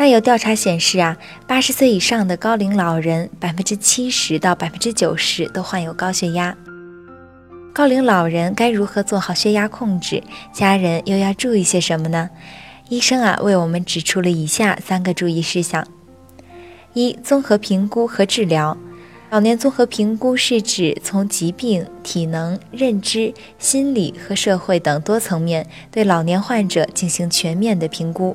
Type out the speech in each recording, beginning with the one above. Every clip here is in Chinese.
那有调查显示啊，八十岁以上的高龄老人，百分之七十到百分之九十都患有高血压。高龄老人该如何做好血压控制？家人又要注意些什么呢？医生啊为我们指出了以下三个注意事项：一、综合评估和治疗。老年综合评估是指从疾病、体能、认知、心理和社会等多层面对老年患者进行全面的评估。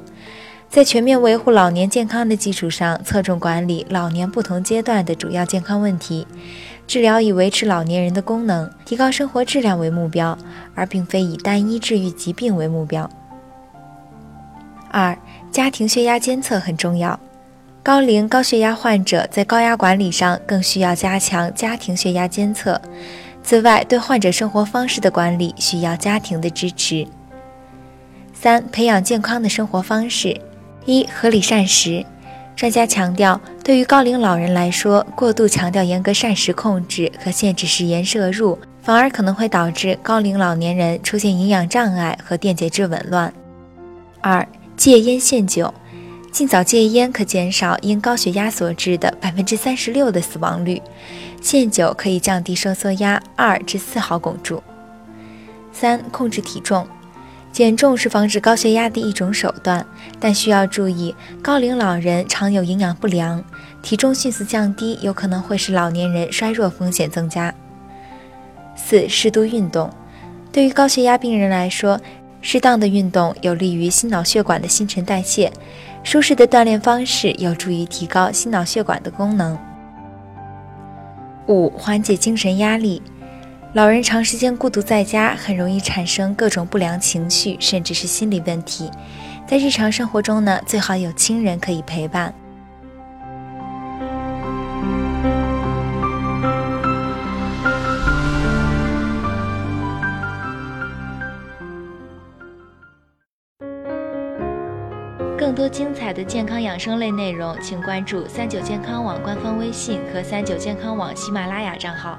在全面维护老年健康的基础上，侧重管理老年不同阶段的主要健康问题，治疗以维持老年人的功能、提高生活质量为目标，而并非以单一治愈疾病为目标。二、家庭血压监测很重要，高龄高血压患者在高压管理上更需要加强家庭血压监测。此外，对患者生活方式的管理需要家庭的支持。三、培养健康的生活方式。一、合理膳食。专家强调，对于高龄老人来说，过度强调严格膳食控制和限制食盐摄入，反而可能会导致高龄老年人出现营养障碍和电解质紊乱。二、戒烟限酒。尽早戒烟可减少因高血压所致的百分之三十六的死亡率。限酒可以降低收缩压二至四毫汞柱。三、控制体重。减重是防止高血压的一种手段，但需要注意，高龄老人常有营养不良，体重迅速降低有可能会使老年人衰弱风险增加。四、适度运动，对于高血压病人来说，适当的运动有利于心脑血管的新陈代谢，舒适的锻炼方式有助于提高心脑血管的功能。五、缓解精神压力。老人长时间孤独在家，很容易产生各种不良情绪，甚至是心理问题。在日常生活中呢，最好有亲人可以陪伴。更多精彩的健康养生类内容，请关注三九健康网官方微信和三九健康网喜马拉雅账号。